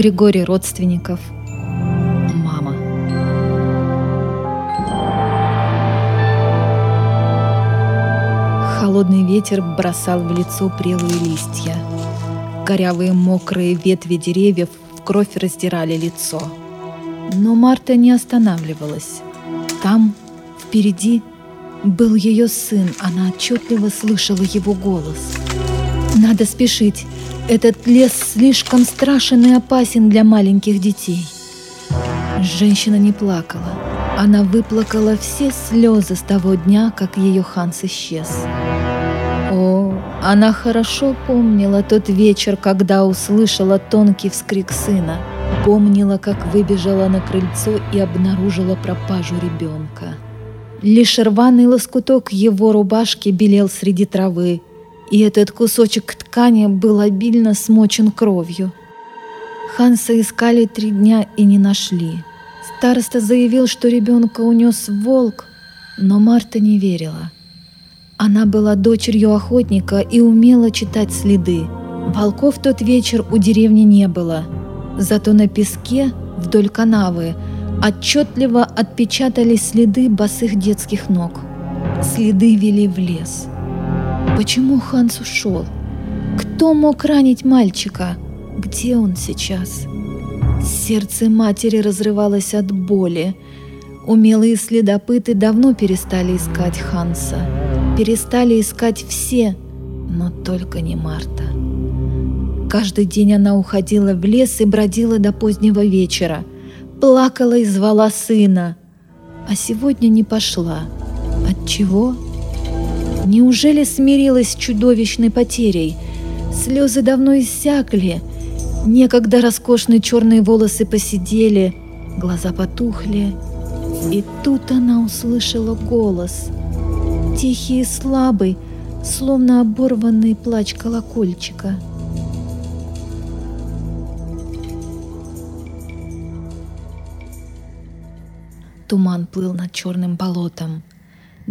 Григорий родственников, мама. Холодный ветер бросал в лицо прелые листья. Корявые мокрые ветви деревьев в кровь раздирали лицо. Но Марта не останавливалась. Там, впереди, был ее сын, она отчетливо слышала его голос. «Надо спешить, этот лес слишком страшен и опасен для маленьких детей». Женщина не плакала. Она выплакала все слезы с того дня, как ее Ханс исчез. О, она хорошо помнила тот вечер, когда услышала тонкий вскрик сына. Помнила, как выбежала на крыльцо и обнаружила пропажу ребенка. Лишь рваный лоскуток его рубашки белел среди травы, и этот кусочек ткани был обильно смочен кровью. Ханса искали три дня и не нашли. Староста заявил, что ребенка унес волк, но Марта не верила. Она была дочерью охотника и умела читать следы. Волков тот вечер у деревни не было, зато на песке вдоль канавы – отчетливо отпечатались следы босых детских ног. Следы вели в лес. Почему Ханс ушел? Кто мог ранить мальчика? Где он сейчас? Сердце матери разрывалось от боли. Умелые следопыты давно перестали искать Ханса. Перестали искать все, но только не Марта. Каждый день она уходила в лес и бродила до позднего вечера – плакала и звала сына, а сегодня не пошла. От чего? Неужели смирилась с чудовищной потерей? Слезы давно иссякли, некогда роскошные черные волосы посидели, глаза потухли. И тут она услышала голос, тихий и слабый, словно оборванный плач колокольчика – Туман плыл над черным болотом.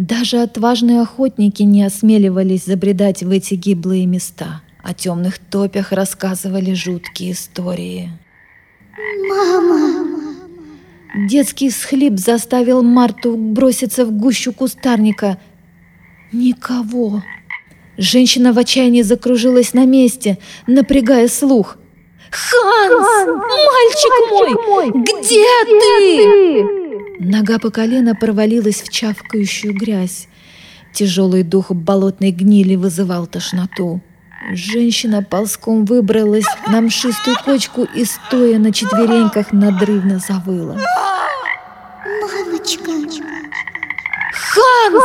Даже отважные охотники не осмеливались забредать в эти гиблые места. О темных топях рассказывали жуткие истории. «Мама!» Детский всхлип заставил Марту броситься в гущу кустарника. Никого. Женщина в отчаянии закружилась на месте, напрягая слух. «Ханс! Ханс мальчик, мальчик мой! Где, где ты? ты?» Нога по колено провалилась в чавкающую грязь. Тяжелый дух болотной гнили вызывал тошноту. Женщина ползком выбралась на мшистую кочку и, стоя на четвереньках, надрывно завыла. «Мамочка!» «Ханс!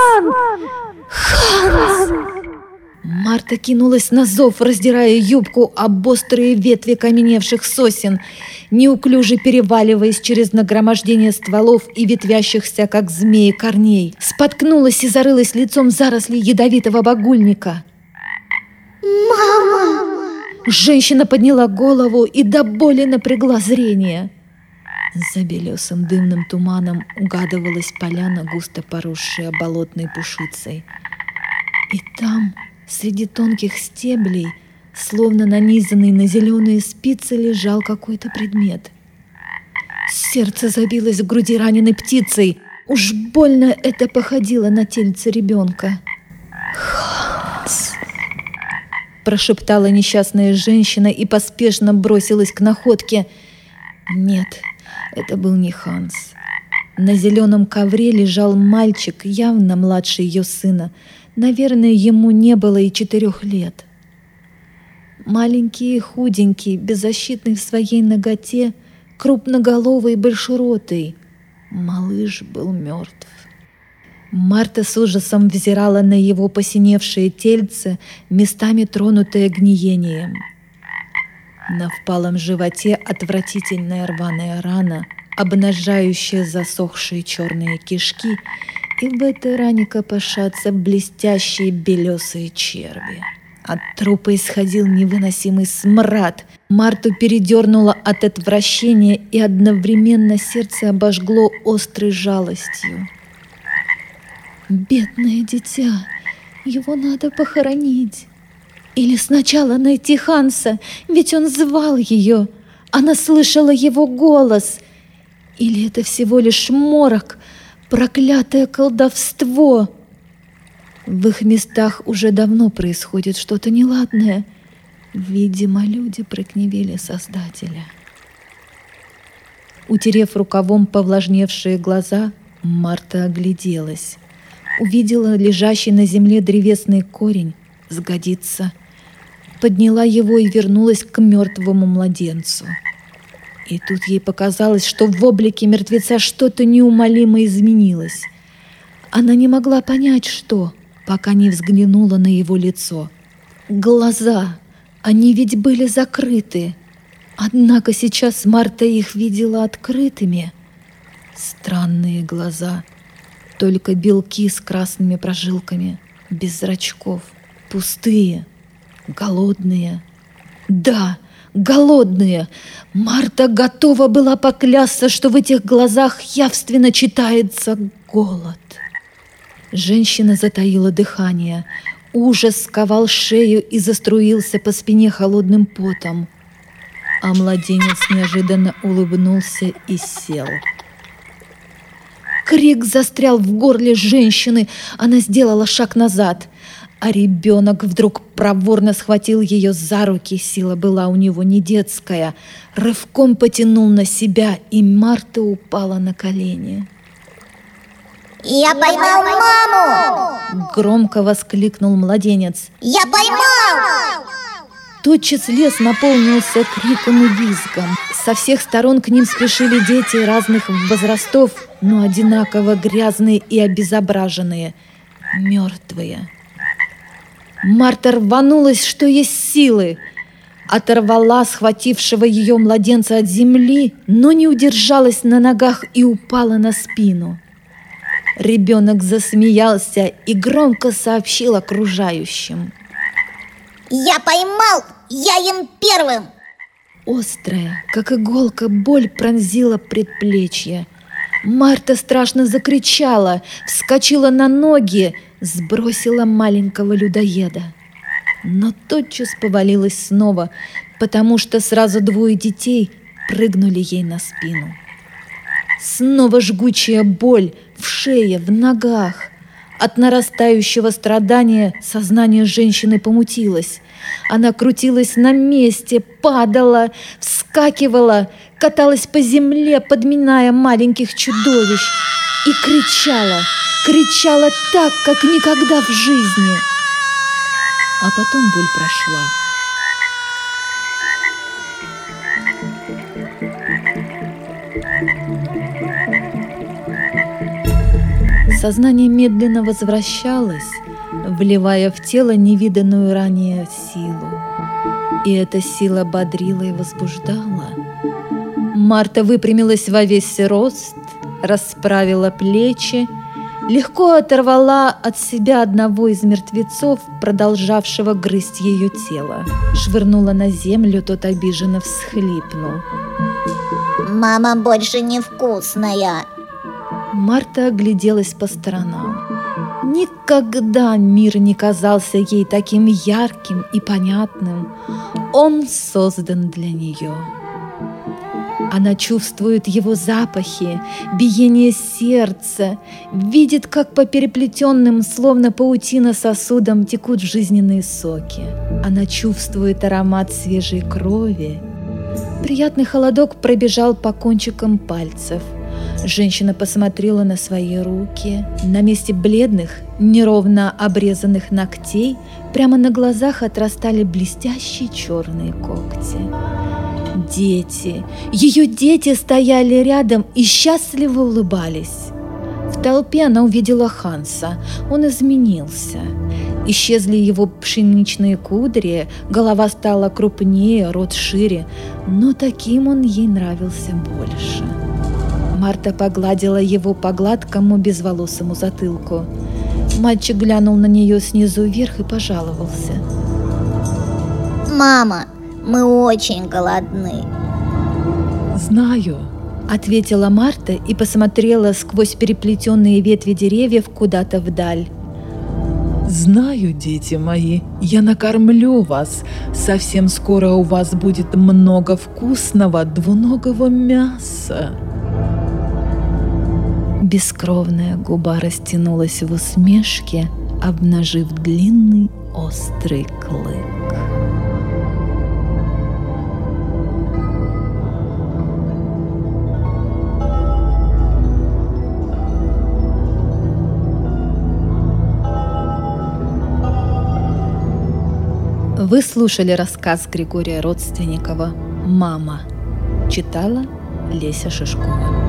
Ханс!», Ханс! Марта кинулась на зов, раздирая юбку об острые ветви каменевших сосен, неуклюже переваливаясь через нагромождение стволов и ветвящихся, как змеи, корней. Споткнулась и зарылась лицом в заросли ядовитого багульника. «Мама!» Женщина подняла голову и до боли напрягла зрение. За белесым дымным туманом угадывалась поляна, густо поросшая болотной пушицей. И там Среди тонких стеблей, словно нанизанный на зеленые спицы, лежал какой-то предмет. Сердце забилось в груди раненой птицей. Уж больно это походило на тельце ребенка. «Ханс!» Прошептала несчастная женщина и поспешно бросилась к находке. Нет, это был не Ханс. На зеленом ковре лежал мальчик, явно младше ее сына, Наверное, ему не было и четырех лет. Маленький и худенький, беззащитный в своей ноготе, крупноголовый и большеротый. Малыш был мертв. Марта с ужасом взирала на его посиневшие тельце, местами тронутое гниением. На впалом животе отвратительная рваная рана, обнажающая засохшие черные кишки и в этой ране копошатся блестящие белесые черви. От трупа исходил невыносимый смрад. Марту передернуло от отвращения, и одновременно сердце обожгло острой жалостью. «Бедное дитя! Его надо похоронить!» Или сначала найти Ханса, ведь он звал ее, Она слышала его голос. Или это всего лишь морок, проклятое колдовство? В их местах уже давно происходит что-то неладное. Видимо, люди прогневили Создателя. Утерев рукавом повлажневшие глаза, Марта огляделась. Увидела лежащий на земле древесный корень. Сгодится. Подняла его и вернулась к мертвому младенцу. И тут ей показалось, что в облике мертвеца что-то неумолимо изменилось. Она не могла понять, что, пока не взглянула на его лицо. Глаза, они ведь были закрыты. Однако сейчас Марта их видела открытыми. Странные глаза, только белки с красными прожилками, без зрачков, пустые, голодные. Да, голодные. Марта готова была поклясться, что в этих глазах явственно читается голод. Женщина затаила дыхание. Ужас сковал шею и заструился по спине холодным потом а младенец неожиданно улыбнулся и сел. Крик застрял в горле женщины, она сделала шаг назад, а ребенок вдруг проворно схватил ее за руки, сила была у него не детская, рывком потянул на себя, и Марта упала на колени. «Я поймал маму!» Громко воскликнул младенец. «Я поймал!» Тотчас лес наполнился криком и визгом. Со всех сторон к ним спешили дети разных возрастов, но одинаково грязные и обезображенные, мертвые. Марта рванулась, что есть силы. Оторвала схватившего ее младенца от земли, но не удержалась на ногах и упала на спину. Ребенок засмеялся и громко сообщил окружающим. «Я поймал я ем первым!» Острая, как иголка, боль пронзила предплечье. Марта страшно закричала, вскочила на ноги, сбросила маленького людоеда. Но тотчас повалилась снова, потому что сразу двое детей прыгнули ей на спину. Снова жгучая боль в шее, в ногах. От нарастающего страдания сознание женщины помутилось. Она крутилась на месте, падала, вскакивала, каталась по земле, подминая маленьких чудовищ и кричала, кричала так, как никогда в жизни. А потом боль прошла. Сознание медленно возвращалось, вливая в тело невиданную ранее силу. И эта сила бодрила и возбуждала. Марта выпрямилась во весь рост, расправила плечи, легко оторвала от себя одного из мертвецов, продолжавшего грызть ее тело. Швырнула на землю, тот обиженно всхлипнул. «Мама больше невкусная!» Марта огляделась по сторонам. Никогда мир не казался ей таким ярким и понятным. Он создан для нее. Она чувствует его запахи, биение сердца, видит, как по переплетенным, словно паутина сосудам, текут жизненные соки. Она чувствует аромат свежей крови. Приятный холодок пробежал по кончикам пальцев – Женщина посмотрела на свои руки. На месте бледных, неровно обрезанных ногтей прямо на глазах отрастали блестящие черные когти. Дети, ее дети стояли рядом и счастливо улыбались. В толпе она увидела Ханса. Он изменился. Исчезли его пшеничные кудри, голова стала крупнее, рот шире, но таким он ей нравился больше. Марта погладила его по гладкому безволосому затылку. Мальчик глянул на нее снизу вверх и пожаловался. «Мама, мы очень голодны». «Знаю», — ответила Марта и посмотрела сквозь переплетенные ветви деревьев куда-то вдаль. Знаю, дети мои, я накормлю вас. Совсем скоро у вас будет много вкусного двуногого мяса. Бескровная губа растянулась в усмешке, обнажив длинный острый клык. Вы слушали рассказ Григория Родственникова «Мама». Читала Леся Шишкова.